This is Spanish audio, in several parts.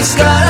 mis carabelas.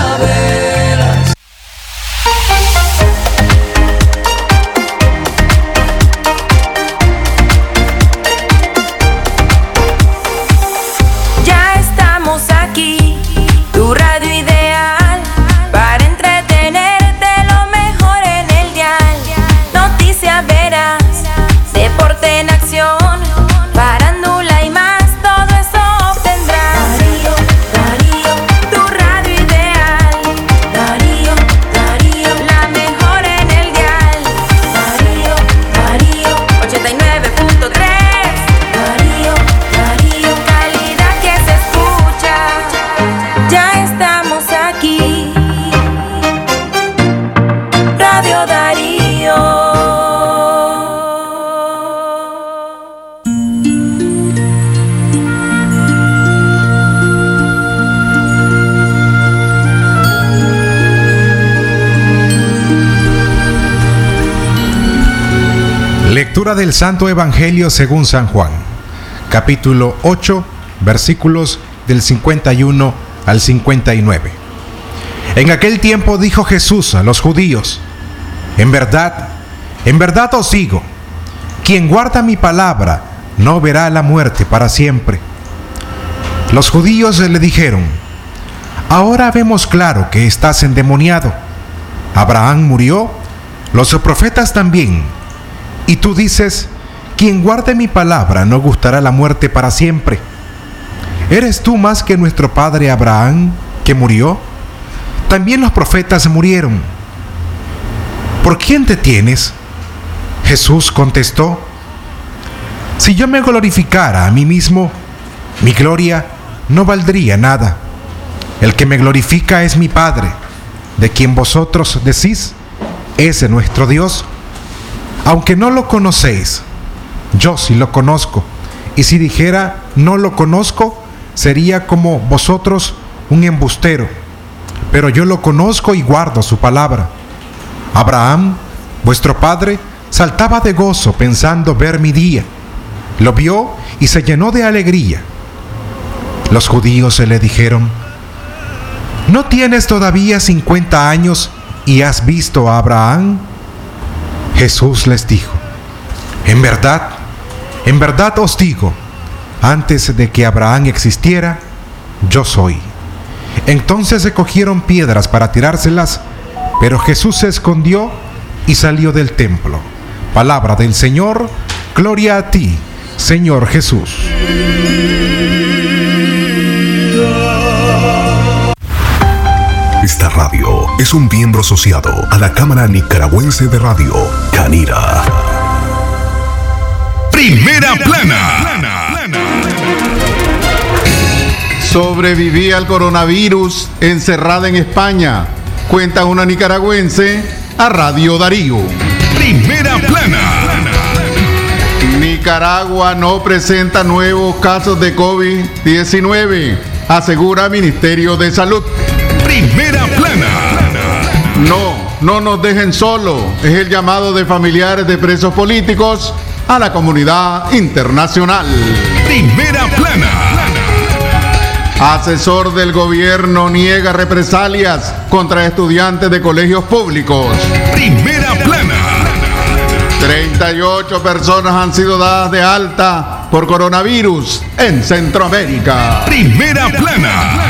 Del Santo Evangelio según San Juan, capítulo 8, versículos del 51 al 59. En aquel tiempo dijo Jesús a los judíos, en verdad, en verdad os digo, quien guarda mi palabra no verá la muerte para siempre. Los judíos le dijeron, ahora vemos claro que estás endemoniado. Abraham murió, los profetas también. Y tú dices, quien guarde mi palabra no gustará la muerte para siempre. ¿Eres tú más que nuestro padre Abraham, que murió? También los profetas murieron. ¿Por quién te tienes? Jesús contestó, si yo me glorificara a mí mismo, mi gloria no valdría nada. El que me glorifica es mi Padre, de quien vosotros decís, es nuestro Dios. Aunque no lo conocéis, yo sí lo conozco. Y si dijera no lo conozco, sería como vosotros un embustero. Pero yo lo conozco y guardo su palabra. Abraham, vuestro padre, saltaba de gozo pensando ver mi día. Lo vio y se llenó de alegría. Los judíos se le dijeron, ¿no tienes todavía 50 años y has visto a Abraham? Jesús les dijo, en verdad, en verdad os digo, antes de que Abraham existiera, yo soy. Entonces se cogieron piedras para tirárselas, pero Jesús se escondió y salió del templo. Palabra del Señor, gloria a ti, Señor Jesús. Esta radio es un miembro asociado a la Cámara Nicaragüense de Radio, Canira. Primera plana. Sobreviví al coronavirus encerrada en España. Cuenta una nicaragüense a Radio Darío. Primera plana. Nicaragua no presenta nuevos casos de COVID-19, asegura Ministerio de Salud. Primera plana. No, no nos dejen solo. Es el llamado de familiares de presos políticos a la comunidad internacional. Primera plana. Asesor del gobierno niega represalias contra estudiantes de colegios públicos. Primera plana. 38 personas han sido dadas de alta por coronavirus en Centroamérica. Primera plana.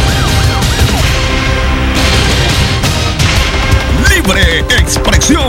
Libre expresión.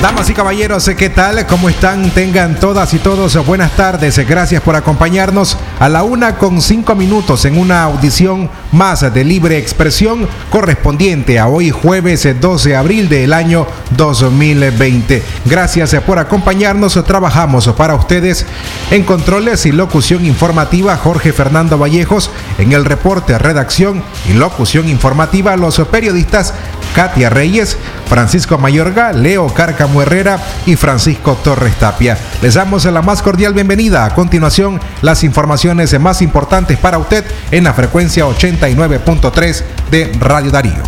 Damas y caballeros, ¿qué tal? ¿Cómo están? Tengan todas y todos buenas tardes. Gracias por acompañarnos a la una con cinco minutos en una audición más de libre expresión correspondiente a hoy jueves 12 de abril del año 2020. Gracias por acompañarnos. Trabajamos para ustedes en controles y locución informativa Jorge Fernando Vallejos, en el reporte, redacción y locución informativa los periodistas Katia Reyes, Francisco Mayorga, Leo Cárcamo Herrera y Francisco Torres Tapia. Les damos la más cordial bienvenida. A continuación, las informaciones más importantes para usted en la frecuencia 89.3 de Radio Darío.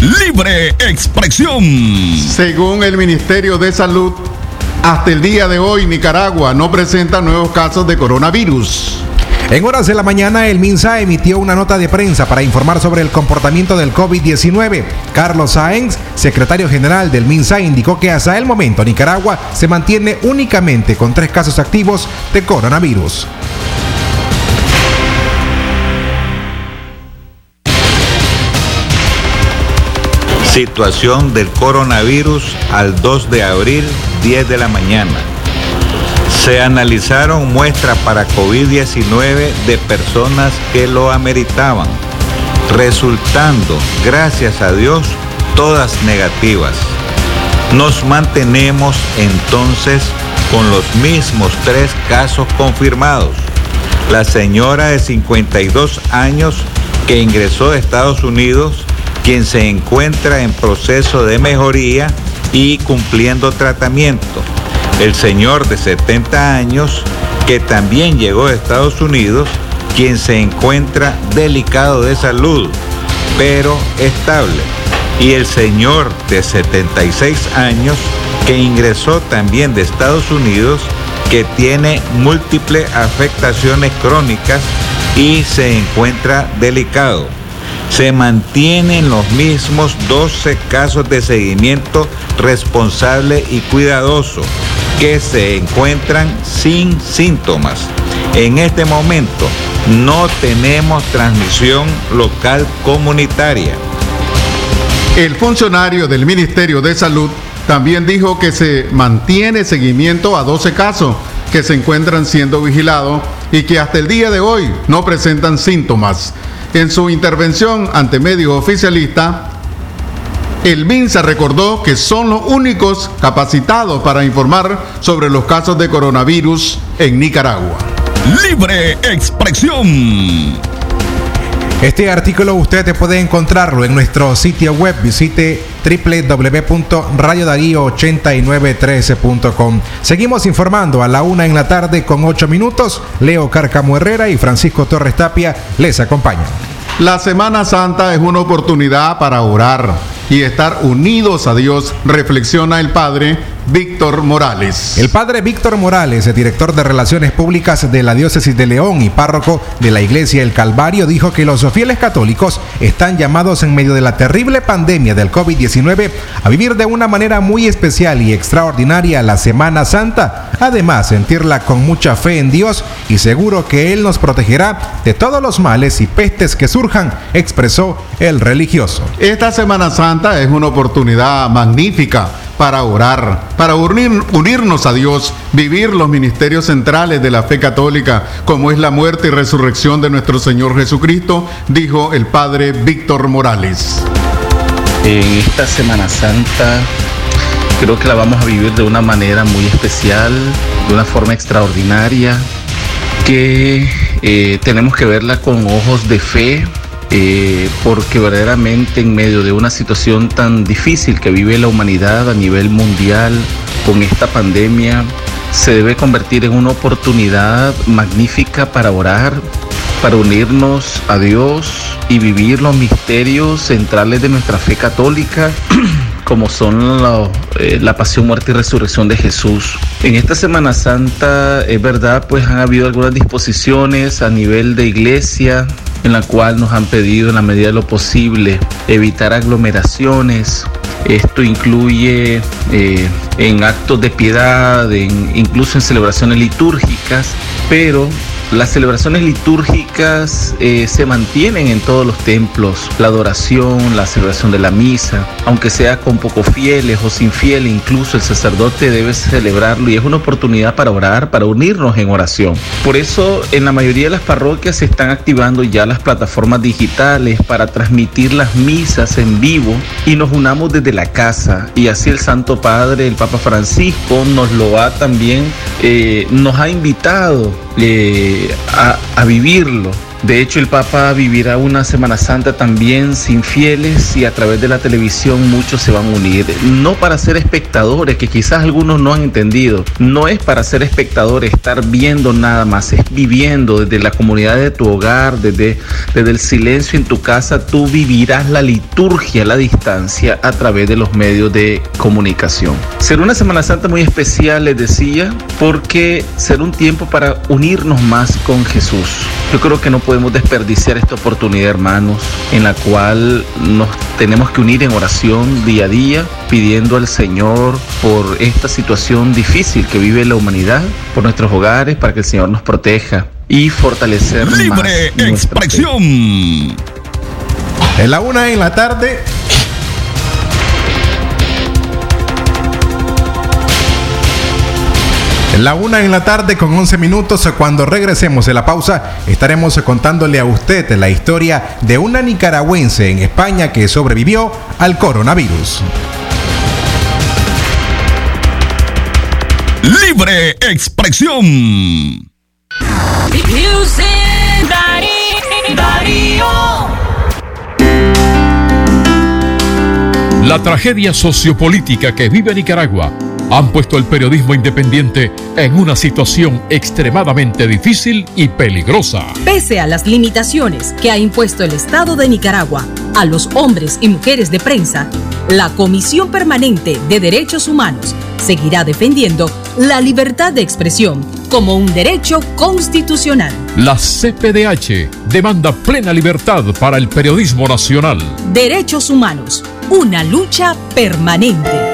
Libre expresión. Según el Ministerio de Salud, hasta el día de hoy Nicaragua no presenta nuevos casos de coronavirus. En horas de la mañana, el MINSA emitió una nota de prensa para informar sobre el comportamiento del COVID-19. Carlos Sáenz, secretario general del MINSA, indicó que hasta el momento Nicaragua se mantiene únicamente con tres casos activos de coronavirus. Situación del coronavirus al 2 de abril, 10 de la mañana. Se analizaron muestras para COVID-19 de personas que lo ameritaban, resultando, gracias a Dios, todas negativas. Nos mantenemos entonces con los mismos tres casos confirmados. La señora de 52 años que ingresó de Estados Unidos, quien se encuentra en proceso de mejoría y cumpliendo tratamiento el señor de 70 años que también llegó de Estados Unidos, quien se encuentra delicado de salud, pero estable, y el señor de 76 años que ingresó también de Estados Unidos, que tiene múltiples afectaciones crónicas y se encuentra delicado. Se mantienen los mismos 12 casos de seguimiento responsable y cuidadoso que se encuentran sin síntomas. En este momento no tenemos transmisión local comunitaria. El funcionario del Ministerio de Salud también dijo que se mantiene seguimiento a 12 casos que se encuentran siendo vigilados y que hasta el día de hoy no presentan síntomas. En su intervención ante medios oficialistas, el MINSA recordó que son los únicos capacitados para informar sobre los casos de coronavirus en Nicaragua. Libre expresión. Este artículo usted puede encontrarlo en nuestro sitio web. Visite www.radiodarío8913.com. Seguimos informando a la una en la tarde con ocho minutos. Leo Carcamo Herrera y Francisco Torres Tapia les acompañan. La Semana Santa es una oportunidad para orar y estar unidos a Dios, reflexiona el Padre Víctor Morales. El padre Víctor Morales, el director de Relaciones Públicas de la Diócesis de León y párroco de la Iglesia El Calvario, dijo que los fieles católicos están llamados en medio de la terrible pandemia del COVID-19 a vivir de una manera muy especial y extraordinaria la Semana Santa. Además, sentirla con mucha fe en Dios y seguro que Él nos protegerá de todos los males y pestes que surjan, expresó el religioso. Esta Semana Santa es una oportunidad magnífica para orar, para unir, unirnos a Dios, vivir los ministerios centrales de la fe católica, como es la muerte y resurrección de nuestro Señor Jesucristo, dijo el Padre Víctor Morales. En esta Semana Santa creo que la vamos a vivir de una manera muy especial, de una forma extraordinaria, que eh, tenemos que verla con ojos de fe, eh, porque verdaderamente en medio de una situación tan difícil que vive la humanidad a nivel mundial con esta pandemia, se debe convertir en una oportunidad magnífica para orar, para unirnos a Dios y vivir los misterios centrales de nuestra fe católica. como son la, eh, la, pasión, muerte y resurrección de Jesús. En esta Semana Santa, es verdad, pues han habido algunas disposiciones a nivel de iglesia, en la cual nos han pedido en la medida de lo posible evitar aglomeraciones. Esto incluye eh, en actos de piedad, incluso en celebraciones litúrgicas, pero las celebraciones litúrgicas eh, se mantienen en todos los templos, la adoración, la celebración de la misa, aunque sea con pocos fieles o sin fieles, incluso el sacerdote debe celebrarlo y es una oportunidad para orar, para unirnos en oración. Por eso en la mayoría de las parroquias se están activando ya las plataformas digitales para transmitir las misas en vivo y nos unamos desde la casa y así el Santo Padre, el Papa Francisco, nos lo ha también, eh, nos ha invitado eh, a, vivirlo de hecho, el Papa vivirá una Semana Santa también sin fieles y a través de la televisión muchos se van a unir. No para ser espectadores, que quizás algunos no han entendido. No es para ser espectadores, estar viendo nada más, es viviendo desde la comunidad de tu hogar, desde, desde el silencio en tu casa. Tú vivirás la liturgia la distancia a través de los medios de comunicación. Será una Semana Santa muy especial, les decía, porque será un tiempo para unirnos más con Jesús. Yo creo que no podemos desperdiciar esta oportunidad, hermanos, en la cual nos tenemos que unir en oración día a día, pidiendo al Señor por esta situación difícil que vive la humanidad, por nuestros hogares, para que el Señor nos proteja y fortalecer Libre más expresión. En la una en la tarde. La una en la tarde con 11 minutos, cuando regresemos de la pausa, estaremos contándole a usted la historia de una nicaragüense en España que sobrevivió al coronavirus. Libre expresión. La tragedia sociopolítica que vive Nicaragua han puesto el periodismo independiente en una situación extremadamente difícil y peligrosa. Pese a las limitaciones que ha impuesto el Estado de Nicaragua a los hombres y mujeres de prensa, la Comisión Permanente de Derechos Humanos seguirá defendiendo la libertad de expresión como un derecho constitucional. La CPDH demanda plena libertad para el periodismo nacional. Derechos humanos, una lucha permanente.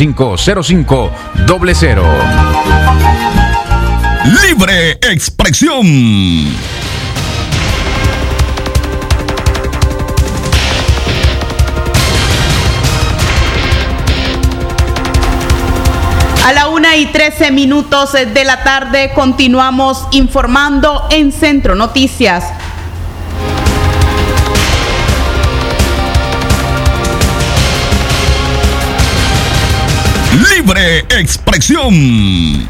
8835-0500. Libre expresión. A la una y 13 minutos de la tarde continuamos informando en Centro Noticias. Libre expresión.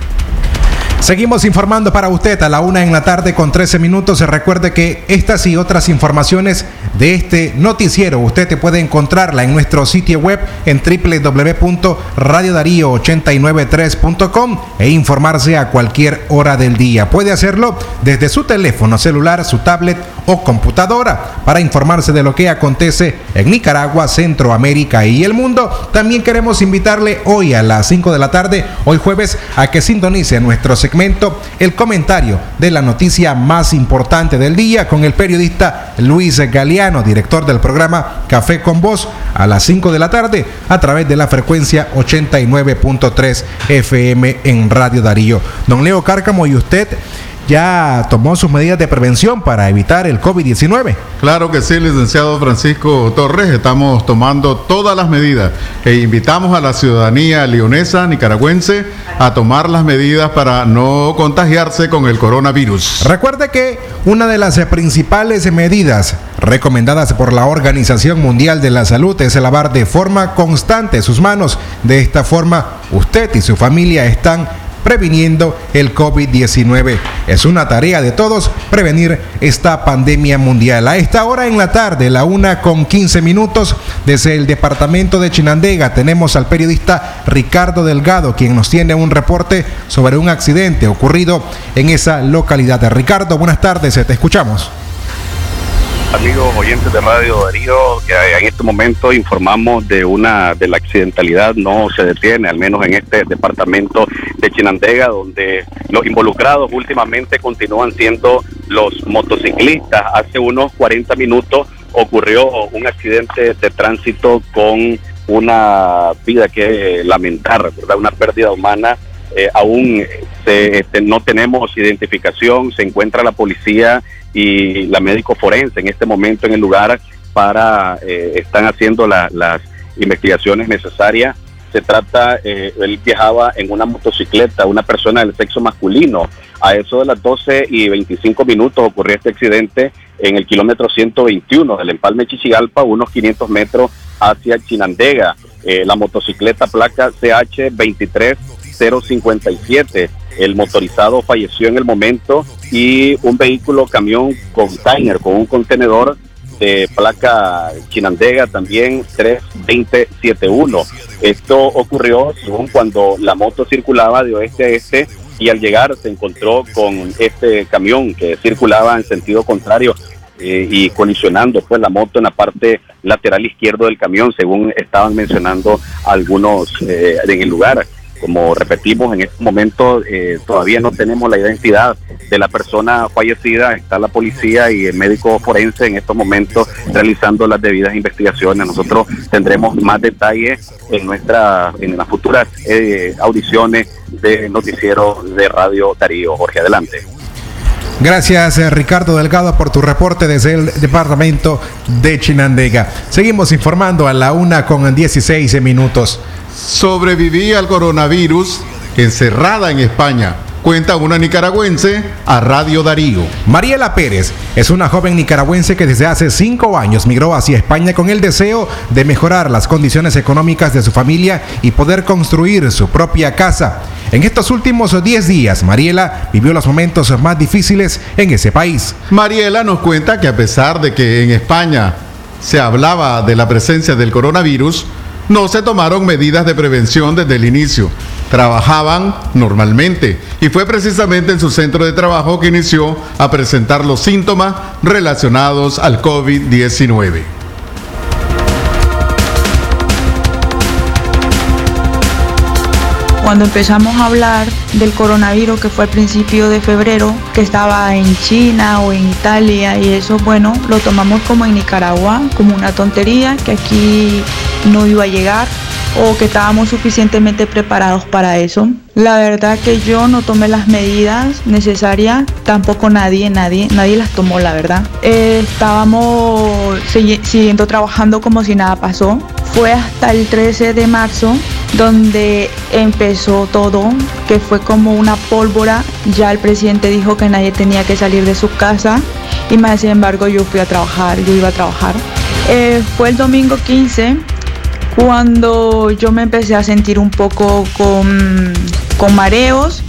Seguimos informando para usted a la una en la tarde con 13 minutos. Recuerde que estas y otras informaciones de este noticiero usted te puede encontrarla en nuestro sitio web en www.radiodarío893.com e informarse a cualquier hora del día. Puede hacerlo desde su teléfono celular, su tablet o computadora para informarse de lo que acontece en Nicaragua, Centroamérica y el mundo. También queremos invitarle hoy a las 5 de la tarde, hoy jueves, a que sintonice nuestro El comentario de la noticia más importante del día con el periodista Luis Galeano, director del programa Café con Voz, a las 5 de la tarde a través de la frecuencia 89.3 FM en Radio Darío. Don Leo Cárcamo, ¿y usted ya tomó sus medidas de prevención para evitar el COVID-19? Claro que sí, licenciado Francisco Torres, estamos tomando todas las medidas e invitamos a la ciudadanía leonesa, nicaragüense, a tomar las medidas para no contagiarse con el coronavirus. Recuerde que una de las principales medidas recomendadas por la Organización Mundial de la Salud es lavar de forma constante sus manos. De esta forma, usted y su familia están previniendo el COVID-19. Es una tarea de todos prevenir esta pandemia mundial. A esta hora en la tarde, la una con 15 minutos, desde el departamento de Chinandega, tenemos al periodista Ricardo Delgado, quien nos tiene un reporte sobre un accidente ocurrido en esa localidad. Ricardo, buenas tardes, te escuchamos amigos oyentes de Radio Darío, en este momento informamos de una de la accidentalidad no se detiene, al menos en este departamento de Chinandega, donde los involucrados últimamente continúan siendo los motociclistas. Hace unos 40 minutos ocurrió un accidente de tránsito con una vida que lamentar. Una pérdida humana eh, aún eh, se, este, no tenemos identificación, se encuentra la policía y la médico forense en este momento en el lugar para, eh, están haciendo la, las investigaciones necesarias. Se trata, eh, él viajaba en una motocicleta, una persona del sexo masculino. A eso de las 12 y 25 minutos ocurrió este accidente en el kilómetro 121 del empalme Chichigalpa, unos 500 metros hacia Chinandega. Eh, la motocicleta placa CH23 057. El motorizado falleció en el momento y un vehículo camión container con un contenedor de placa chinandega también 32071. Esto ocurrió según cuando la moto circulaba de oeste a este y al llegar se encontró con este camión que circulaba en sentido contrario eh, y colisionando pues la moto en la parte lateral izquierdo del camión según estaban mencionando algunos eh, en el lugar como repetimos, en este momento eh, todavía no tenemos la identidad de la persona fallecida. Está la policía y el médico forense en estos momentos realizando las debidas investigaciones. Nosotros tendremos más detalles en nuestra en las futuras eh, audiciones de noticiero de Radio Darío. Jorge, adelante. Gracias eh, Ricardo Delgado por tu reporte desde el departamento de Chinandega. Seguimos informando a la una con 16 minutos sobrevivía al coronavirus encerrada en España. Cuenta una nicaragüense a Radio Darío. Mariela Pérez es una joven nicaragüense que desde hace cinco años migró hacia España con el deseo de mejorar las condiciones económicas de su familia y poder construir su propia casa. En estos últimos 10 días, Mariela vivió los momentos más difíciles en ese país. Mariela nos cuenta que a pesar de que en España se hablaba de la presencia del coronavirus, no se tomaron medidas de prevención desde el inicio. Trabajaban normalmente y fue precisamente en su centro de trabajo que inició a presentar los síntomas relacionados al COVID-19. Cuando empezamos a hablar del coronavirus que fue al principio de febrero, que estaba en China o en Italia y eso, bueno, lo tomamos como en Nicaragua, como una tontería, que aquí no iba a llegar o que estábamos suficientemente preparados para eso. La verdad que yo no tomé las medidas necesarias, tampoco nadie, nadie, nadie las tomó, la verdad. Estábamos siguiendo trabajando como si nada pasó. Fue hasta el 13 de marzo donde empezó todo, que fue como una pólvora. Ya el presidente dijo que nadie tenía que salir de su casa y más sin embargo yo fui a trabajar, yo iba a trabajar. Eh, fue el domingo 15 cuando yo me empecé a sentir un poco con, mareos.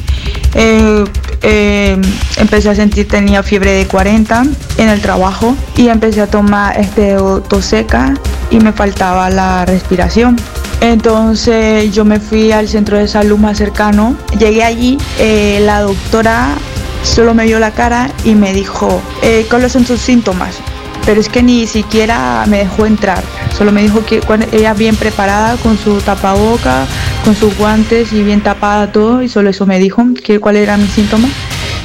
Eh, eh, empecé a sentir, tenía fiebre de 40 en el trabajo y empecé a tomar este tos seca y me faltaba la respiración. Entonces yo me fui al centro de salud más cercano. Llegué allí, eh, la doctora solo me vio la cara y me dijo, ¿cuáles son sus síntomas? pero es que ni siquiera me dejó entrar. Solo me dijo que ella bien preparada con su tapaboca, con sus guantes y bien tapada todo y solo eso me dijo que cuál era mi síntoma.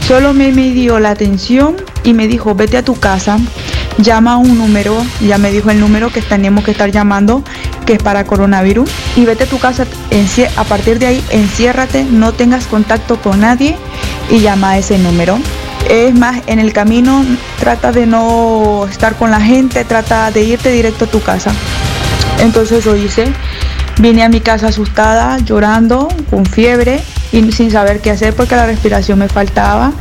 Solo me dio la atención y me dijo, vete a tu casa, llama a un número, ya me dijo el número que teníamos que estar llamando, que es para coronavirus, y vete a tu casa, a partir de ahí enciérrate, no tengas contacto con nadie y llama a ese número. Es más, en el camino trata de no estar con la gente, trata de irte directo a tu casa. Entonces lo hice. Vine a mi casa asustada, llorando, con fiebre y sin saber qué hacer porque la respiración me faltaba.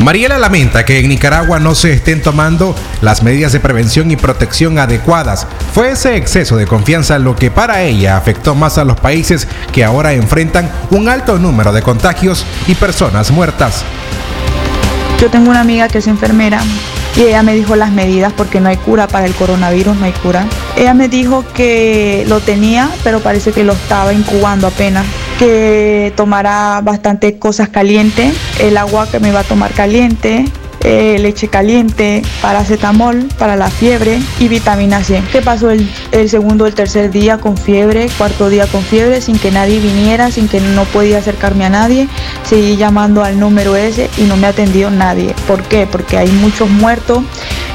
Mariela lamenta que en Nicaragua no se estén tomando las medidas de prevención y protección adecuadas. Fue ese exceso de confianza lo que para ella afectó más a los países que ahora enfrentan un alto número de contagios y personas muertas. Yo tengo una amiga que es enfermera y ella me dijo las medidas porque no hay cura para el coronavirus, no hay cura. Ella me dijo que lo tenía, pero parece que lo estaba incubando apenas que tomara bastante cosas calientes, el agua que me iba a tomar caliente, eh, leche caliente, paracetamol para la fiebre y vitamina C. ¿Qué pasó el, el segundo el tercer día con fiebre, cuarto día con fiebre, sin que nadie viniera, sin que no podía acercarme a nadie? Seguí llamando al número ese y no me atendió nadie. ¿Por qué? Porque hay muchos muertos.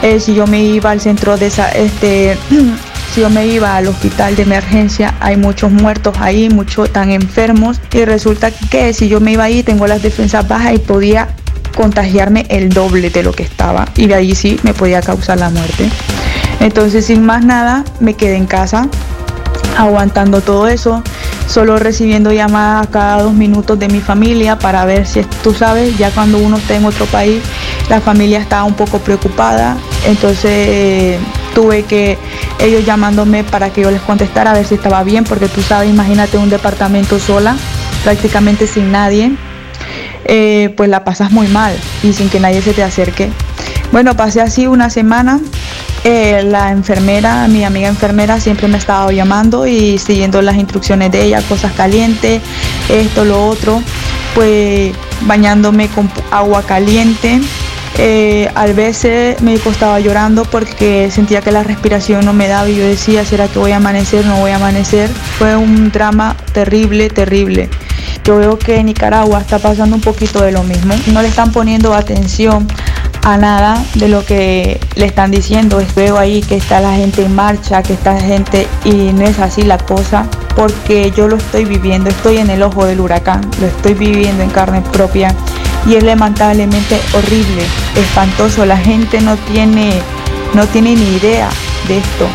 Eh, si yo me iba al centro de esa, este, si yo me iba al hospital de emergencia, hay muchos muertos ahí, muchos tan enfermos y resulta que si yo me iba ahí tengo las defensas bajas y podía contagiarme el doble de lo que estaba y de ahí sí me podía causar la muerte. Entonces sin más nada me quedé en casa aguantando todo eso, solo recibiendo llamadas cada dos minutos de mi familia para ver si tú sabes, ya cuando uno está en otro país, la familia estaba un poco preocupada, entonces tuve que ellos llamándome para que yo les contestara a ver si estaba bien, porque tú sabes, imagínate un departamento sola, prácticamente sin nadie, eh, pues la pasas muy mal y sin que nadie se te acerque. Bueno, pasé así una semana. Eh, la enfermera, mi amiga enfermera, siempre me estaba llamando y siguiendo las instrucciones de ella, cosas calientes, esto, lo otro, pues bañándome con agua caliente, eh, a veces me estaba llorando porque sentía que la respiración no me daba y yo decía, ¿será que voy a amanecer? No voy a amanecer. Fue un drama terrible, terrible. Yo veo que Nicaragua está pasando un poquito de lo mismo. No le están poniendo atención a nada de lo que le están diciendo. Veo ahí que está la gente en marcha, que está gente y no es así la cosa, porque yo lo estoy viviendo, estoy en el ojo del huracán, lo estoy viviendo en carne propia y es lamentablemente horrible, espantoso. La gente no tiene, no tiene ni idea de esto.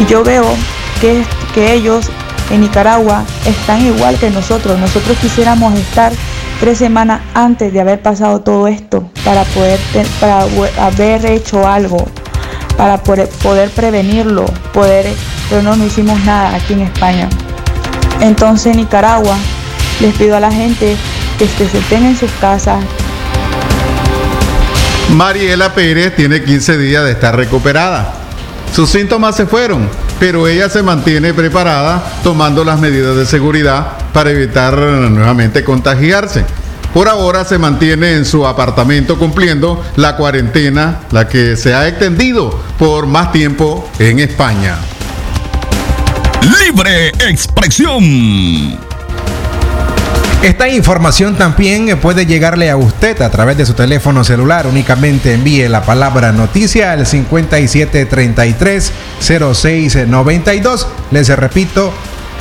Y yo veo que, que ellos en Nicaragua están igual que nosotros. Nosotros quisiéramos estar tres semanas antes de haber pasado todo esto para poder para haber hecho algo para poder, prevenirlo poder pero no no hicimos nada aquí en España entonces Nicaragua les pido a la gente que se estén en sus casas. Mariela Pérez tiene 15 días de estar recuperada. Sus síntomas se fueron, pero ella se mantiene preparada tomando las medidas de seguridad para evitar nuevamente contagiarse. Por ahora se mantiene en su apartamento cumpliendo la cuarentena, la que se ha extendido por más tiempo en España. Libre expresión. Esta información también puede llegarle a usted a través de su teléfono celular. Únicamente envíe la palabra noticia al 5733-0692. Les repito,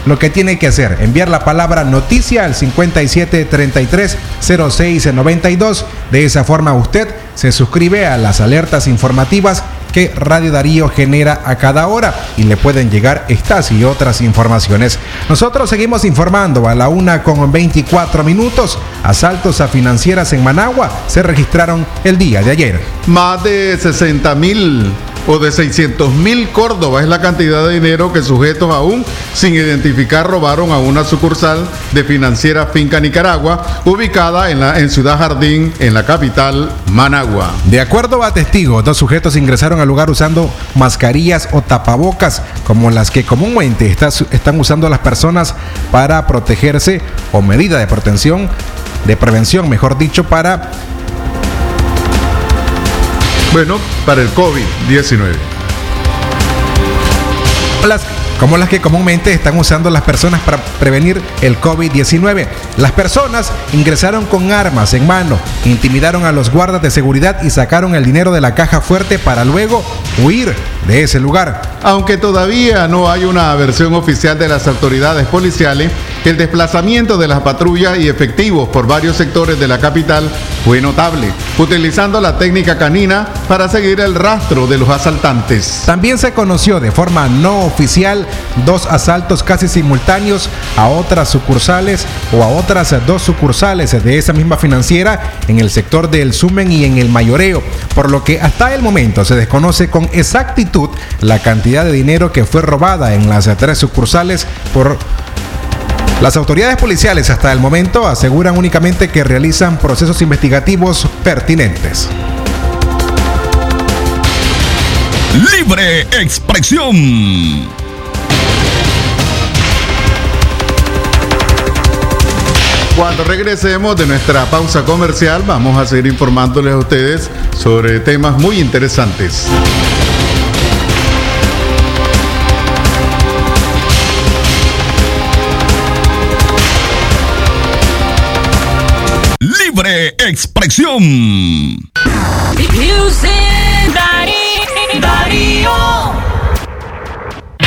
lo que tiene que hacer, enviar la palabra noticia al 5733-0692. De esa forma usted se suscribe a las alertas informativas que Radio Darío genera a cada hora y le pueden llegar estas y otras informaciones. Nosotros seguimos informando a la una con 24 minutos. Asaltos a financieras en Managua se registraron el día de ayer. Más de 60 mil o de 600 mil Córdoba es la cantidad de dinero que sujetos aún sin identificar robaron a una sucursal de financiera Finca Nicaragua ubicada en, la, en Ciudad Jardín, en la capital Managua. De acuerdo a testigos, dos sujetos ingresaron al lugar usando mascarillas o tapabocas como las que comúnmente está, están usando las personas para protegerse o medida de protección, de prevención, mejor dicho, para bueno, para el COVID-19. Como las que comúnmente están usando las personas para prevenir el COVID-19. Las personas ingresaron con armas en mano, intimidaron a los guardas de seguridad y sacaron el dinero de la caja fuerte para luego huir de ese lugar. Aunque todavía no hay una versión oficial de las autoridades policiales, El desplazamiento de las patrullas y efectivos por varios sectores de la capital fue notable, utilizando la técnica canina para seguir el rastro de los asaltantes. También se conoció de forma no oficial dos asaltos casi simultáneos a otras sucursales o a otras dos sucursales de esa misma financiera en el sector del Sumen y en el Mayoreo, por lo que hasta el momento se desconoce con exactitud la cantidad de dinero que fue robada en las tres sucursales por las autoridades policiales hasta el momento aseguran únicamente que realizan procesos investigativos pertinentes. Libre expresión. Cuando regresemos de nuestra pausa comercial vamos a seguir informándoles a ustedes sobre temas muy interesantes. Libre expresión.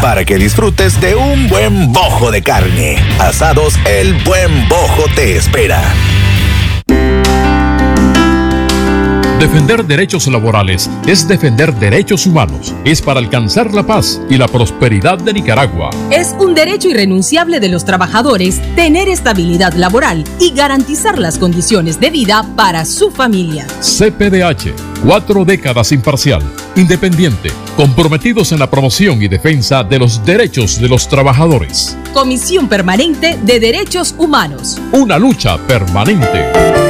para que disfrutes de un buen bojo de carne. Asados El Buen Bojo te espera. Defender derechos laborales es defender derechos humanos. Es para alcanzar la paz y la prosperidad de Nicaragua. Es un derecho irrenunciable de los trabajadores tener estabilidad laboral y garantizar las condiciones de vida para su familia. CPDH, cuatro décadas imparcial, independiente, comprometidos en la promoción y defensa de los derechos de los trabajadores. Comisión Permanente de Derechos Humanos. Una lucha permanente.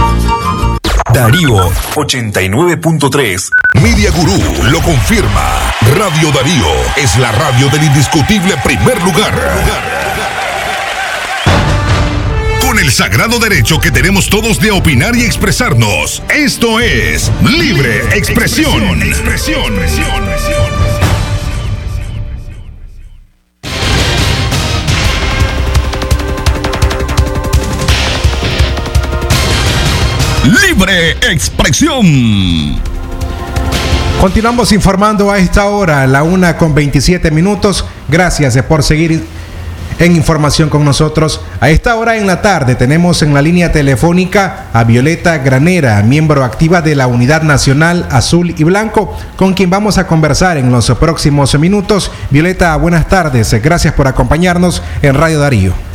Darío 89.3. Media Gurú lo confirma. Radio Darío es la radio del indiscutible primer lugar. Con el sagrado derecho que tenemos todos de opinar y expresarnos. Esto es Libre Expresión. Expresión. Libre expresión. Continuamos informando a esta hora, la una con 27 minutos. Gracias por seguir en información con nosotros. A esta hora en la tarde tenemos en la línea telefónica a Violeta Granera, miembro activa de la Unidad Nacional Azul y Blanco, con quien vamos a conversar en los próximos minutos. Violeta, buenas tardes. Gracias por acompañarnos en Radio Darío.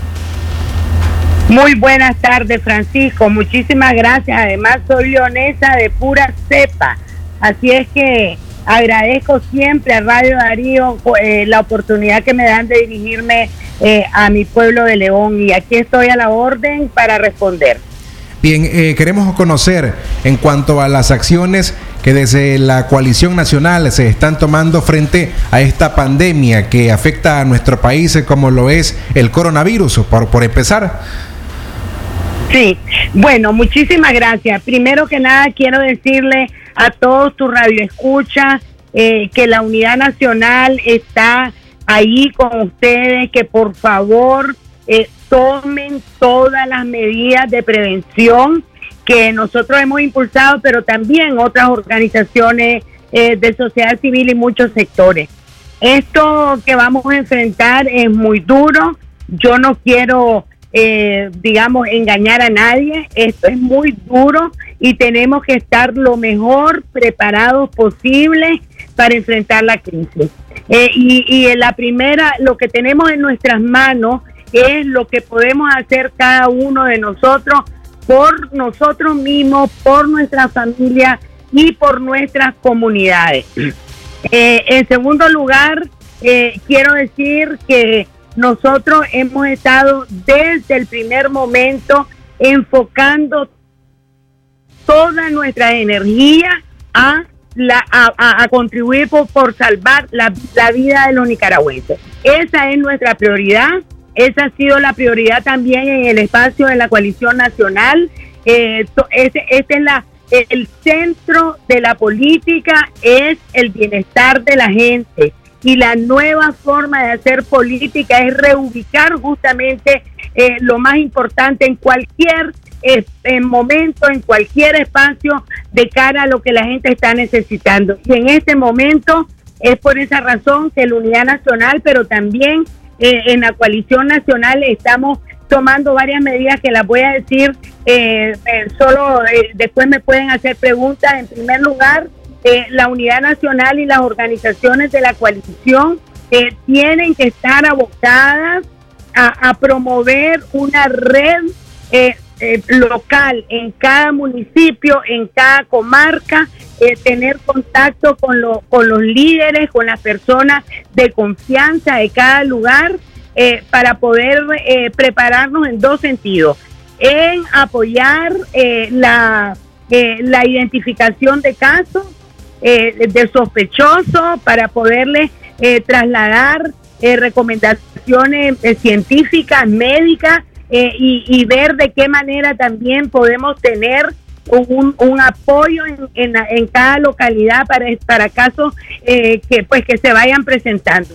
Muy buenas tardes, Francisco. Muchísimas gracias. Además, soy leonesa de pura cepa. Así es que agradezco siempre a Radio Darío eh, la oportunidad que me dan de dirigirme eh, a mi pueblo de León. Y aquí estoy a la orden para responder. Bien, eh, queremos conocer en cuanto a las acciones que desde la coalición nacional se están tomando frente a esta pandemia que afecta a nuestro país como lo es el coronavirus, por, por empezar. Sí, bueno, muchísimas gracias. Primero que nada quiero decirle a todos tus radioescuchas eh, que la Unidad Nacional está ahí con ustedes, que por favor eh, tomen todas las medidas de prevención que nosotros hemos impulsado, pero también otras organizaciones eh, de sociedad civil y muchos sectores. Esto que vamos a enfrentar es muy duro. Yo no quiero eh, digamos, engañar a nadie. Esto es muy duro y tenemos que estar lo mejor preparados posible para enfrentar la crisis. Eh, y, en la primera, lo que tenemos en nuestras manos es lo que podemos hacer cada uno de nosotros por nosotros mismos, por nuestra familia y por nuestras comunidades. Eh, en segundo lugar, eh, quiero decir que nosotros hemos estado desde el primer momento enfocando toda nuestra energía a, la, a, contribuir por, salvar la, vida de los nicaragüenses. Esa es nuestra prioridad. Esa ha sido la prioridad también en el espacio de la coalición nacional. Eh, ese, es la, el centro de la política, es el bienestar de la gente. Y la nueva forma de hacer política es reubicar justamente eh, lo más importante en cualquier en momento, en cualquier espacio, de cara a lo que la gente está necesitando. Y en este momento es por esa razón que la Unidad Nacional, pero también eh, en la coalición nacional estamos tomando varias medidas que las voy a decir, eh, eh, solo después me pueden hacer preguntas. En primer lugar, la Unidad Nacional y las organizaciones de la coalición tienen que estar abocadas a, promover una red eh, local en cada municipio, en cada comarca, eh, tener contacto con, con los líderes, con las personas de confianza de cada lugar eh, para poder prepararnos en dos sentidos. En apoyar la, la identificación de casos de sospechosos para poderles trasladar recomendaciones científicas, médicas, eh, y, ver de qué manera también podemos tener un, apoyo en, en, cada localidad para, para casos eh, que pues que se vayan presentando.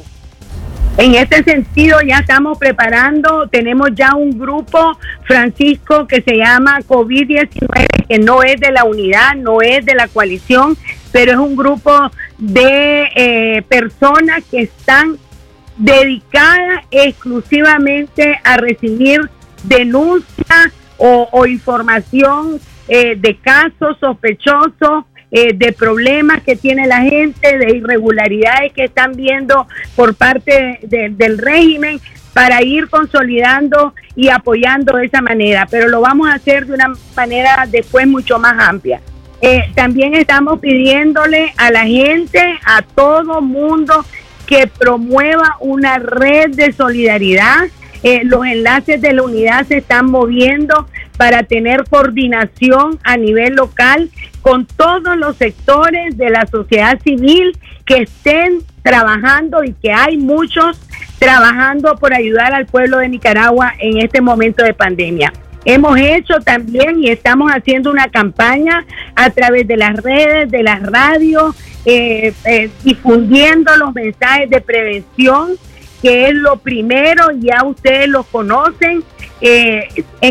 En este sentido ya estamos preparando, tenemos ya un grupo, Francisco, que se llama COVID-19, que no es de la unidad, no es de la coalición, pero es un grupo de eh, personas que están dedicadas exclusivamente a recibir denuncia o, información eh, de casos sospechosos, eh, de problemas que tiene la gente, de irregularidades que están viendo por parte del régimen para ir consolidando y apoyando de esa manera, pero lo vamos a hacer de una manera después mucho más amplia. Eh, también estamos pidiéndole a la gente, a todo mundo, que promueva una red de solidaridad eh, los enlaces de la unidad se están moviendo para tener coordinación a nivel local con todos los sectores de la sociedad civil que estén trabajando y que hay muchos trabajando por ayudar al pueblo de Nicaragua en este momento de pandemia. Hemos hecho también y estamos haciendo una campaña a través de las redes, de las radios, eh, eh, difundiendo los mensajes de prevención que es lo primero, ya ustedes lo conocen, eh,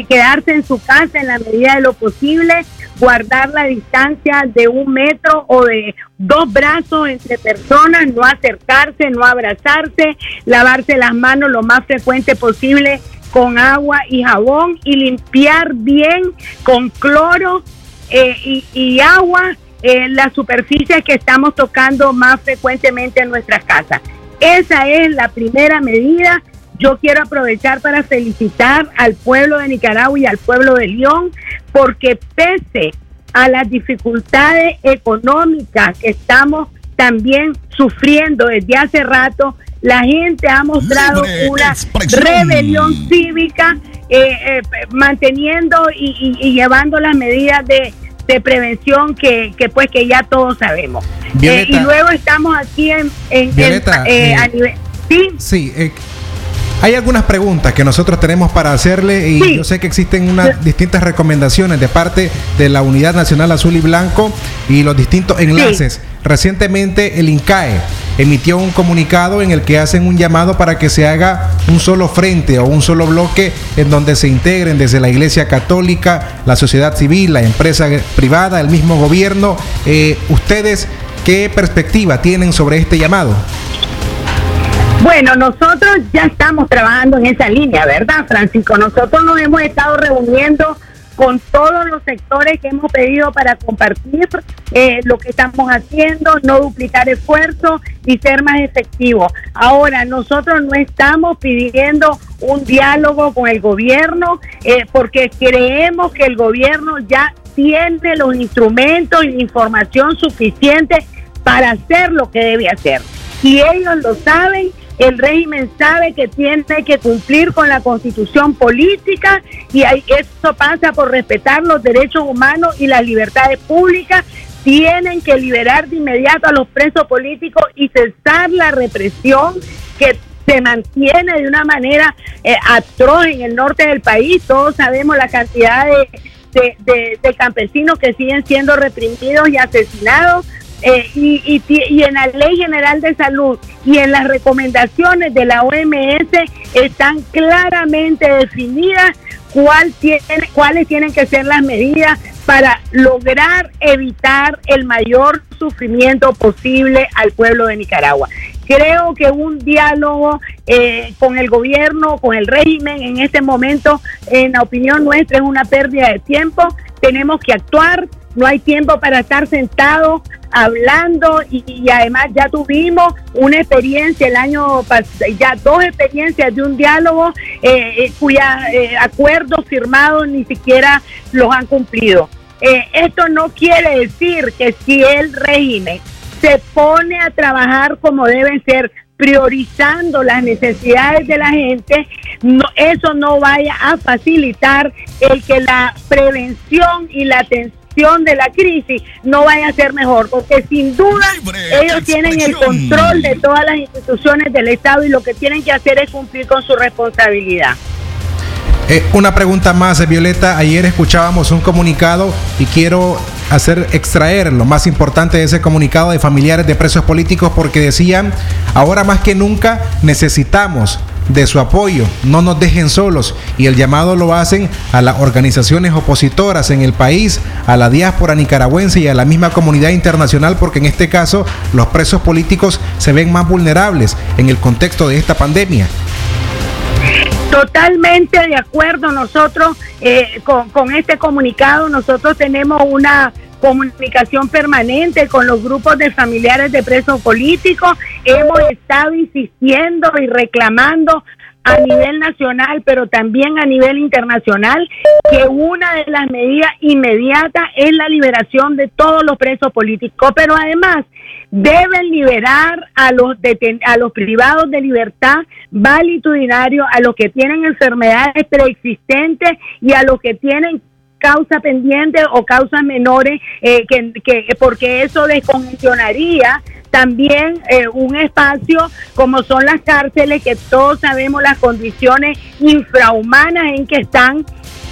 quedarse en su casa en la medida de lo posible, guardar la distancia de un metro o de dos brazos entre personas, no acercarse, no abrazarse, lavarse las manos lo más frecuente posible con agua y jabón y limpiar bien con cloro eh, y, agua eh, las superficies que estamos tocando más frecuentemente en nuestras casas. Esa es la primera medida. Yo quiero aprovechar para felicitar al pueblo de Nicaragua y al pueblo de León porque pese a las dificultades económicas que estamos también sufriendo desde hace rato, la gente ha mostrado una rebelión cívica, eh, eh, manteniendo y, llevando las medidas de, prevención que, pues que ya todos sabemos. Eh, y luego estamos aquí en, en, eh, a nivel... Sí, sí eh, hay algunas preguntas que nosotros tenemos para hacerle y yo sé que existen unas distintas recomendaciones de parte de la Unidad Nacional Azul y Blanco y los distintos enlaces. Recientemente el INCAE emitió un comunicado en el que hacen un llamado para que se haga un solo frente o un solo bloque en donde se integren desde la Iglesia Católica, la sociedad civil, la empresa privada, el mismo gobierno. Eh, ¿Ustedes qué perspectiva tienen sobre este llamado? Bueno, nosotros ya estamos trabajando en esa línea, ¿verdad, Francisco? Nosotros nos hemos estado reuniendo con todos los sectores que hemos pedido para compartir eh, lo que estamos haciendo, no duplicar esfuerzos y ser más efectivos. Ahora, nosotros no estamos pidiendo un diálogo con el gobierno eh, porque creemos que el gobierno ya tiene los instrumentos y la información suficiente para hacer lo que debe hacer. Y ellos lo saben el régimen sabe que tiene que cumplir con la constitución política y eso pasa por respetar los derechos humanos y las libertades públicas. Tienen que liberar de inmediato a los presos políticos y cesar la represión que se mantiene de una manera eh, atroz en el norte del país. Todos sabemos la cantidad de, de campesinos que siguen siendo reprimidos y asesinados eh, y, y, en la Ley General de Salud y en las recomendaciones de la OMS están claramente definidas cuál tiene, cuáles tienen que ser las medidas para lograr evitar el mayor sufrimiento posible al pueblo de Nicaragua. Creo que un diálogo eh, con el gobierno, con el régimen en este momento, en la opinión nuestra, es una pérdida de tiempo. Tenemos que actuar, no hay tiempo para estar sentados hablando y, además ya tuvimos una experiencia el año pasado, ya dos experiencias de un diálogo eh, eh cuya eh, acuerdos firmados ni siquiera los han cumplido. Eh, esto no quiere decir que si el régimen se pone a trabajar como deben ser, priorizando las necesidades de la gente, eso no vaya a facilitar el que la prevención y la atención de la crisis no vaya a ser mejor, porque sin duda ellos tienen el control de todas las instituciones del Estado y lo que tienen que hacer es cumplir con su responsabilidad. Eh, una pregunta más, Violeta. Ayer escuchábamos un comunicado y quiero hacer extraer lo más importante de ese comunicado de familiares de presos políticos porque decían, ahora más que nunca necesitamos de su apoyo, no nos dejen solos y el llamado lo hacen a las organizaciones opositoras en el país, a la diáspora nicaragüense y a la misma comunidad internacional porque en este caso los presos políticos se ven más vulnerables en el contexto de esta pandemia. Totalmente de acuerdo nosotros eh, con, con este comunicado, nosotros tenemos una comunicación permanente con los grupos de familiares de presos políticos. Hemos estado insistiendo y reclamando a nivel nacional, pero también a nivel internacional, que una de las medidas inmediatas es la liberación de todos los presos políticos, pero además deben liberar a los a los privados de libertad valitudinarios, a los que tienen enfermedades preexistentes y a los que tienen causa pendiente o causas menores, eh, que, que, porque eso descongestionaría también eh, un espacio como son las cárceles, que todos sabemos las condiciones infrahumanas en que están,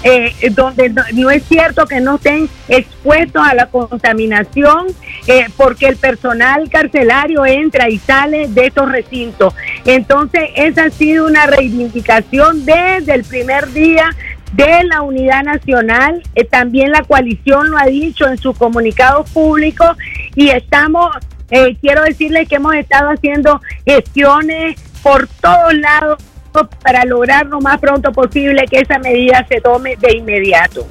eh, donde no, es cierto que no estén expuestos a la contaminación, porque el personal carcelario entra y sale de estos recintos. Entonces, esa ha sido una reivindicación desde el primer día de la unidad nacional. Eh, también la coalición lo ha dicho en sus comunicados públicos y estamos, eh, quiero decirles que hemos estado haciendo gestiones por todos lados para lograr lo más pronto posible que esa medida se tome de inmediato.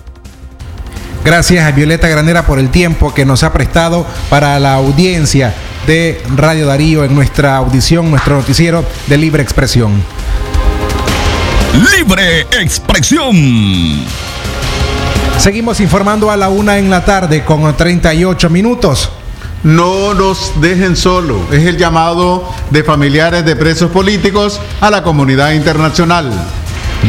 Gracias a Violeta Granera por el tiempo que nos ha prestado para la audiencia de Radio Darío en nuestra audición, nuestro noticiero de libre expresión. Libre expresión. Seguimos informando a la una en la tarde con 38 minutos. No nos dejen solo. Es el llamado de familiares de presos políticos a la comunidad internacional.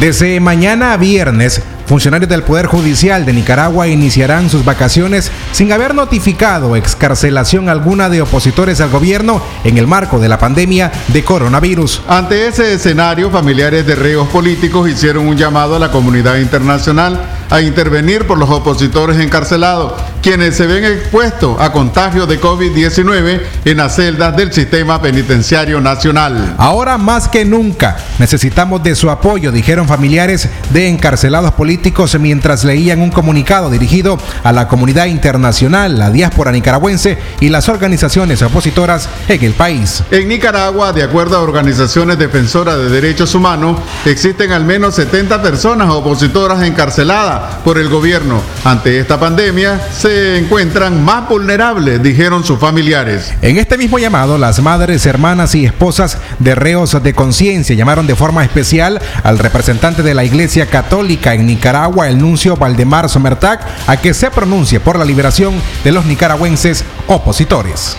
Desde mañana a viernes Funcionarios del Poder Judicial de Nicaragua iniciarán sus vacaciones sin haber notificado excarcelación alguna de opositores al gobierno en el marco de la pandemia de coronavirus. Ante ese escenario, familiares de reos políticos hicieron un llamado a la comunidad internacional a intervenir por los opositores encarcelados, quienes se ven expuestos a contagio de COVID-19 en las celdas del sistema penitenciario nacional. Ahora más que nunca necesitamos de su apoyo, dijeron familiares de encarcelados políticos mientras leían un comunicado dirigido a la comunidad internacional, la diáspora nicaragüense y las organizaciones opositoras en el país. En Nicaragua, de acuerdo a organizaciones defensoras de derechos humanos, existen al menos 70 personas opositoras encarceladas por el gobierno. Ante esta pandemia se encuentran más vulnerables, dijeron sus familiares. En este mismo llamado, las madres, hermanas y esposas de reos de conciencia llamaron de forma especial al representante de la Iglesia Católica en Nicaragua, el nuncio Valdemar Somertac, a que se pronuncie por la liberación de los nicaragüenses opositores.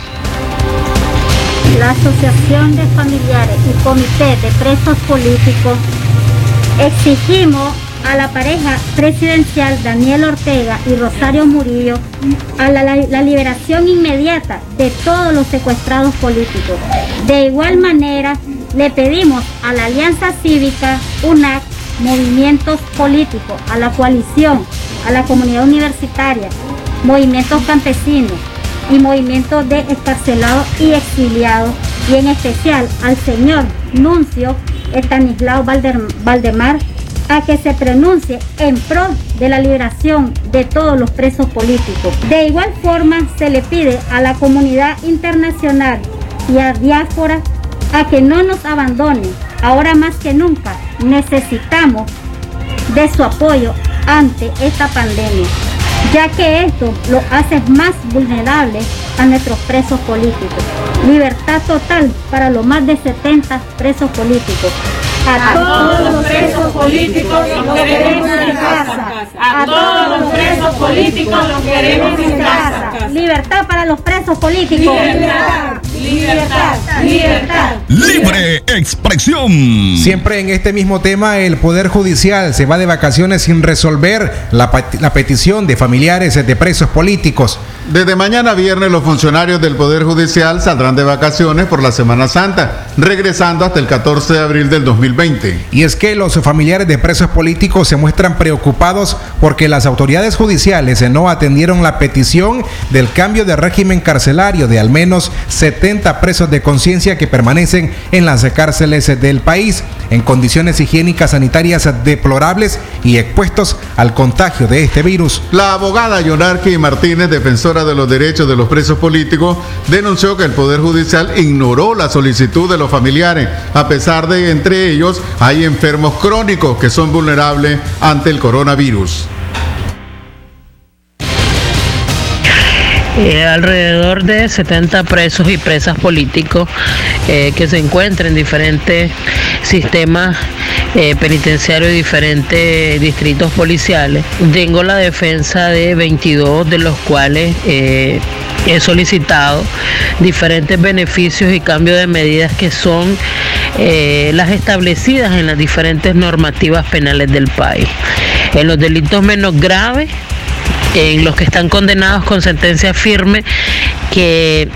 La Asociación de Familiares y Comité de Presos Políticos exigimos a la pareja presidencial Daniel Ortega y Rosario Murillo a la, liberación inmediata de todos los secuestrados políticos. De igual manera, le pedimos a la Alianza Cívica, UNAC, movimientos políticos, a la coalición, a la comunidad universitaria, movimientos campesinos y movimientos de escarcelados y exiliados, y en especial al señor Nuncio Estanislao Valdemar a que se pronuncie en pro de la liberación de todos los presos políticos. De igual forma, se le pide a la comunidad internacional y a diáspora a que no nos abandonen. Ahora más que nunca necesitamos de su apoyo ante esta pandemia, ya que esto lo hace más vulnerables a nuestros presos políticos. Libertad total para los más de 70 presos políticos a todos los presos políticos los queremos en casa. A todos los presos políticos los queremos en casa. Libertad para los presos políticos. Libertad, libertad, libertad. Libre expresión. Siempre en este mismo tema, el Poder Judicial se va de vacaciones sin resolver la, la petición de familiares de presos políticos. Desde mañana viernes los funcionarios del Poder Judicial saldrán de vacaciones por la Semana Santa, regresando hasta el 14 de abril del 2020. Y es que los familiares de presos políticos se muestran preocupados porque las autoridades judiciales no atendieron la petición del cambio de régimen carcelario de al menos 70 presos de conciencia que permanecen en las cárceles del país en condiciones higiénicas sanitarias deplorables y expuestos al contagio de este virus. La abogada Yonarqui Martínez, defensora de los derechos de los presos políticos, denunció que el Poder Judicial ignoró la solicitud de los familiares, a pesar de que entre ellos hay enfermos crónicos que son vulnerables ante el coronavirus. Eh, alrededor de 70 presos y presas políticos eh, que se encuentran en diferentes sistemas eh, penitenciarios y diferentes distritos policiales. Tengo la defensa de 22 de los cuales he solicitado diferentes beneficios y cambios de medidas que son las establecidas en las diferentes normativas penales del país. En los delitos menos graves en los que están condenados con sentencia firme que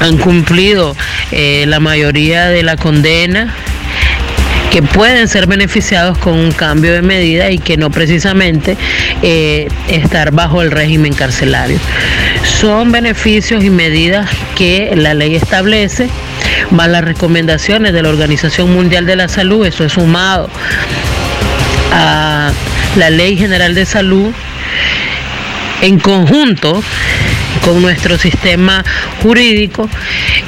han cumplido eh, la mayoría de la condena que pueden ser beneficiados con un cambio de medida y que no precisamente eh, estar bajo el régimen carcelario. Son beneficios y medidas que la ley establece, más las recomendaciones de la Organización Mundial de la Salud, eso es sumado a la Ley General de Salud en conjunto con nuestro sistema jurídico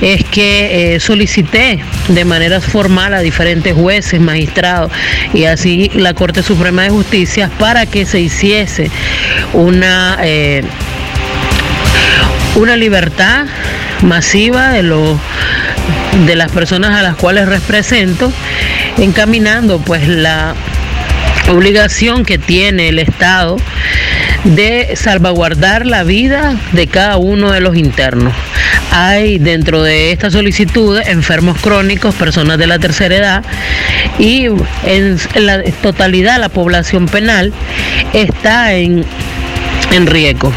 es que eh, solicité de manera formal a diferentes jueces, magistrados y así la Corte Suprema de Justicia para que se hiciese una, eh, una libertad masiva de de las personas a las cuales represento, encaminando pues la obligación que tiene el Estado de salvaguardar la vida de cada uno de los internos. Hay dentro de esta solicitud enfermos crónicos, personas de la tercera edad y en la totalidad la población penal está en, en riesgo.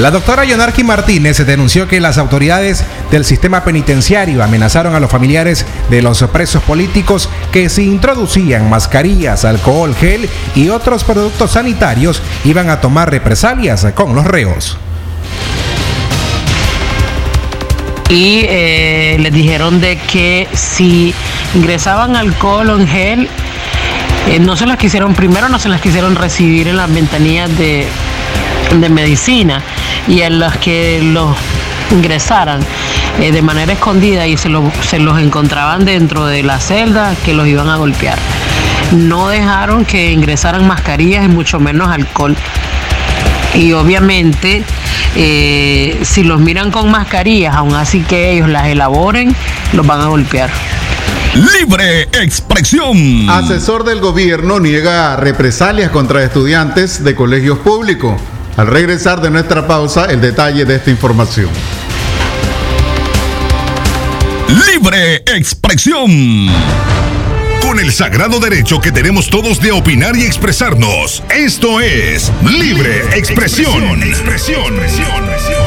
La doctora Yonarqui Martínez denunció que las autoridades del sistema penitenciario amenazaron a los familiares de los presos políticos que si introducían mascarillas, alcohol, gel y otros productos sanitarios iban a tomar represalias con los reos. Y eh, les dijeron de que si ingresaban alcohol o en gel, eh, no se las quisieron, primero no se las quisieron recibir en las ventanillas de, de medicina y en las que los ingresaran eh, de manera escondida y se, se los encontraban dentro de la celda que los iban a golpear. no dejaron que ingresaran mascarillas y mucho menos alcohol. Y obviamente, eh, si los miran con mascarillas, aún así que ellos las elaboren, los van a golpear. Libre expresión. Asesor del gobierno niega represalias contra estudiantes de colegios públicos. Al regresar de nuestra pausa, el detalle de esta información. Libre expresión. Con el sagrado derecho que tenemos todos de opinar y expresarnos. Esto es Libre Expresión. Expresión. Como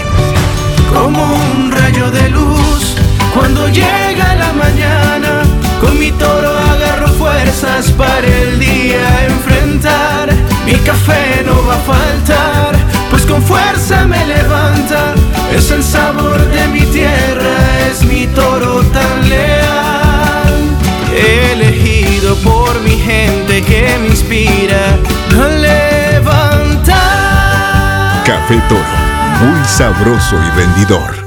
con fuerza me levanta. Es el sabor de mi tierra, es mi toro tan leal. Elegido por mi gente que me inspira a levantar. Café Toro. Muy sabroso y rendidor.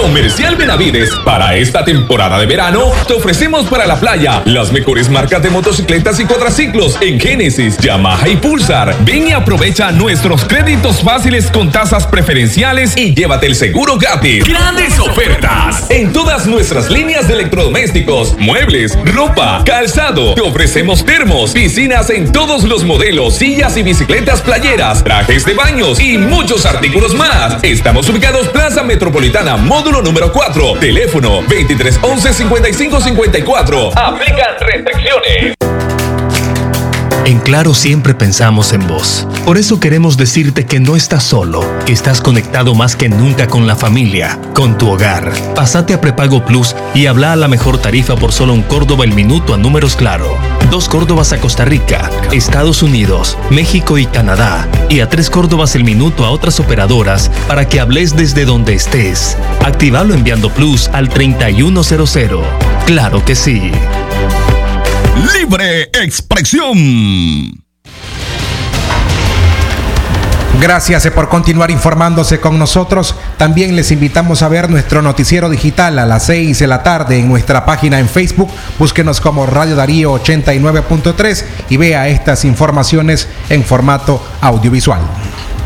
Comercial Benavides, para esta temporada de verano te ofrecemos para la playa las mejores marcas de motocicletas y cuadraciclos en Genesis, Yamaha y Pulsar. Ven y aprovecha nuestros créditos fáciles con tasas preferenciales y llévate el seguro gratis. Grandes ofertas en todas nuestras líneas de electrodomésticos, muebles, ropa, calzado. Te ofrecemos termos, piscinas en todos los modelos, sillas y bicicletas playeras, trajes de baños y muchos artículos más. Estamos ubicados Plaza Metropolitana, módulo número 4. Teléfono 2311-5554. Aplican restricciones. En Claro siempre pensamos en vos. Por eso queremos decirte que no estás solo, que estás conectado más que nunca con la familia, con tu hogar. Pásate a Prepago Plus y habla a la mejor tarifa por solo un Córdoba el minuto a números Claro. Dos Córdobas a Costa Rica, Estados Unidos, México y Canadá. Y a tres Córdobas el minuto a otras operadoras para que hables desde donde estés. Activalo enviando Plus al 3100. Claro que sí. Libre expresión. Gracias eh, por continuar informándose con nosotros. También les invitamos a ver nuestro noticiero digital a las 6 de la tarde en nuestra página en Facebook. Búsquenos como Radio Darío 89.3 y vea estas informaciones en formato audiovisual.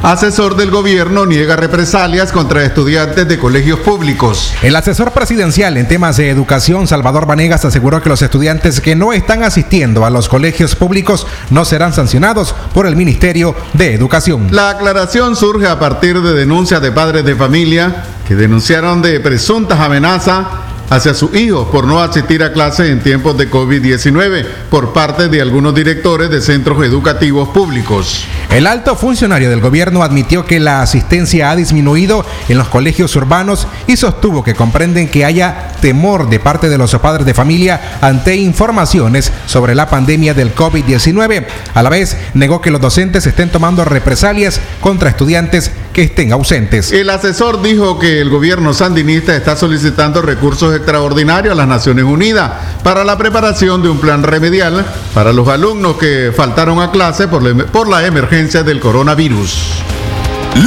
Asesor del gobierno niega represalias contra estudiantes de colegios públicos. El asesor presidencial en temas de educación, Salvador Vanegas, aseguró que los estudiantes que no están asistiendo a los colegios públicos no serán sancionados por el Ministerio de Educación. La aclaración surge a partir de denuncias de padres de familia que denunciaron de presuntas amenazas hacia sus hijos por no asistir a clases en tiempos de COVID-19 por parte de algunos directores de centros educativos públicos. El alto funcionario del gobierno admitió que la asistencia ha disminuido en los colegios urbanos y sostuvo que comprenden que haya temor de parte de los padres de familia ante informaciones sobre la pandemia del COVID-19. A la vez, negó que los docentes estén tomando represalias contra estudiantes que estén ausentes. El asesor dijo que el gobierno sandinista está solicitando recursos extraordinarios a las Naciones Unidas para la preparación de un plan remedial para los alumnos que faltaron a clase por la, por la emergencia del coronavirus.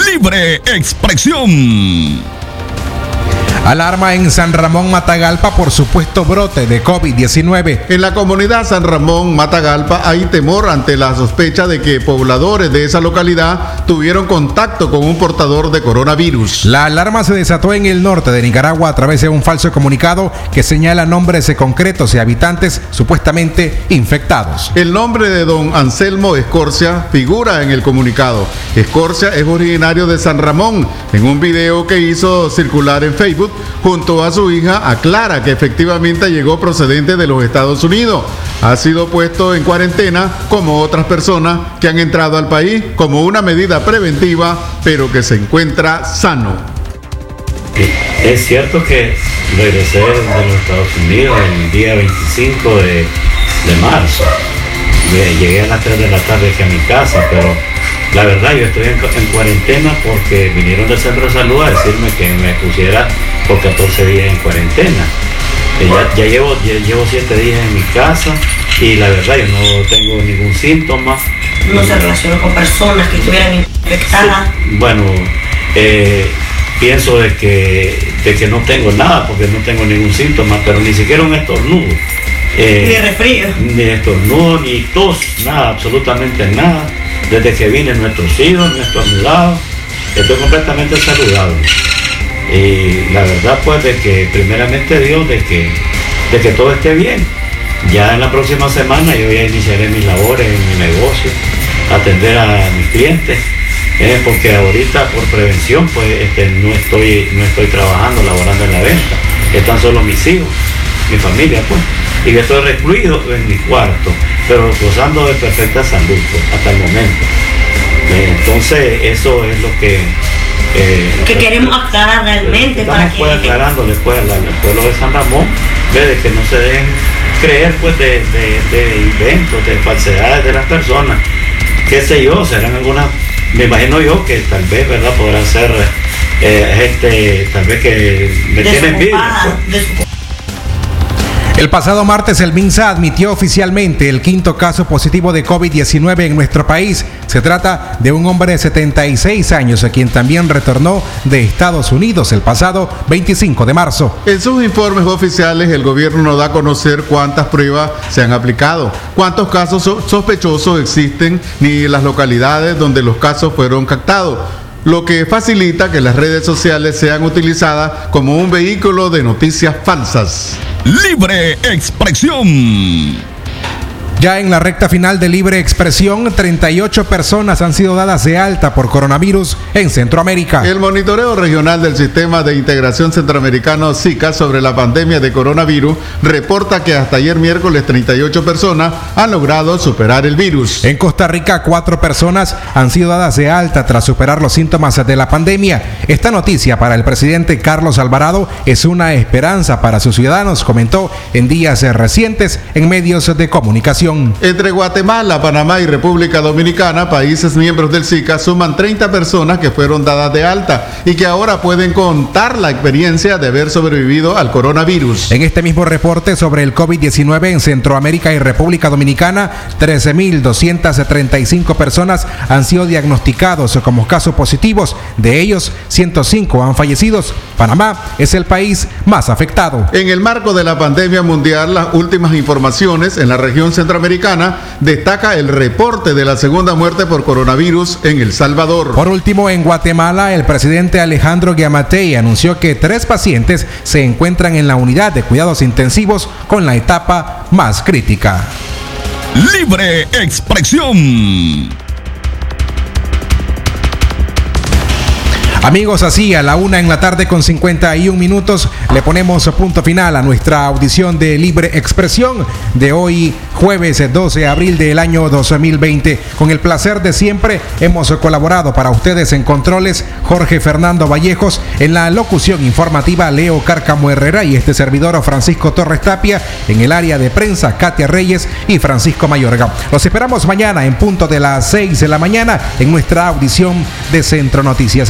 Libre expresión. Alarma en San Ramón Matagalpa por supuesto brote de COVID-19. En la comunidad San Ramón Matagalpa hay temor ante la sospecha de que pobladores de esa localidad tuvieron contacto con un portador de coronavirus. La alarma se desató en el norte de Nicaragua a través de un falso comunicado que señala nombres concretos de habitantes supuestamente infectados. El nombre de don Anselmo Escorcia figura en el comunicado. Escorcia es originario de San Ramón. En un video que hizo circular en Facebook, junto a su hija, aclara que efectivamente llegó procedente de los Estados Unidos. Ha sido puesto en cuarentena como otras personas que han entrado al país como una medida preventiva, pero que se encuentra sano. Es cierto que regresé de los Estados Unidos el día 25 de, de marzo. Llegué a las 3 de la tarde aquí a mi casa, pero la verdad yo estoy en, en cuarentena porque vinieron del centro de salud a decirme que me pusiera por 14 días en cuarentena. Ya, ya llevo, ya llevo 7 días en mi casa y la verdad yo no tengo ningún síntoma. no se relacionó con personas que estuvieran infectadas. Bueno, eh, pienso de que, de que no tengo nada porque no tengo ningún síntoma, pero ni siquiera un estornudo. Eh, Ni de resfrío. Ni de estornudo, ni tos, nada, absolutamente nada. Desde que vine nuestros hijos, nuestros estornudado, estoy completamente saludable. Y la verdad pues de que primeramente Dios de que, de que todo esté bien. Ya en la próxima semana yo ya iniciaré mis labores en mi negocio, atender a mis clientes, eh, porque ahorita por prevención pues este, no, estoy, no estoy trabajando, laborando en la venta, están solo mis hijos, mi familia pues, y que estoy recluido en mi cuarto, pero gozando de perfecta salud pues, hasta el momento. Eh, entonces eso es lo que... eh, Que queremos aclarar realmente para Estamos que. pues aclarando después al, al pueblo de San Ramón, de que no se dejen creer pues de, de- de inventos, de falsedades de las personas, qué sé yo, serán algunas, me imagino yo que tal vez, ¿verdad? Podrán ser eh, gente, tal vez que me tienen envidia. pues. El pasado martes el MINSA admitió oficialmente el quinto caso positivo de COVID-19 en nuestro país. Se trata de un hombre de 76 años a quien también retornó de Estados Unidos el pasado 25 de marzo. En sus informes oficiales, el gobierno no da a conocer cuántas pruebas se han aplicado, cuántos casos so- sospechosos existen, ni las localidades donde los casos fueron captados, lo que facilita que las redes sociales sean utilizadas como un vehículo de noticias falsas. Libre expresión. Ya en la recta final de libre expresión, 38 personas han sido dadas de alta por coronavirus en Centroamérica. El monitoreo regional del Sistema de Integración Centroamericano SICA sobre la pandemia de coronavirus reporta que hasta ayer miércoles 38 personas han logrado superar el virus. En Costa Rica, cuatro personas han sido dadas de alta tras superar los síntomas de la pandemia. Esta noticia para el presidente Carlos Alvarado es una esperanza para sus ciudadanos, comentó en días recientes en medios de comunicación. Entre Guatemala, Panamá y República Dominicana, países miembros del SICA, suman 30 personas que fueron dadas de alta y que ahora pueden contar la experiencia de haber sobrevivido al coronavirus. En este mismo reporte sobre el COVID-19 en Centroamérica y República Dominicana, 13.235 personas han sido diagnosticados como casos positivos. De ellos, 105 han fallecido. Panamá es el país más afectado. En el marco de la pandemia mundial, las últimas informaciones en la región centroamericana destaca el reporte de la segunda muerte por coronavirus en El Salvador. Por último, en Guatemala, el presidente Alejandro Giamatei anunció que tres pacientes se encuentran en la unidad de cuidados intensivos con la etapa más crítica. Libre expresión. Amigos, así a la una en la tarde con 51 minutos le ponemos punto final a nuestra audición de Libre Expresión de hoy jueves 12 de abril del año 2020. Con el placer de siempre hemos colaborado para ustedes en controles Jorge Fernando Vallejos, en la locución informativa Leo Cárcamo Herrera y este servidor Francisco Torres Tapia, en el área de prensa Katia Reyes y Francisco Mayorga. Los esperamos mañana en punto de las 6 de la mañana en nuestra audición de Centro Noticias.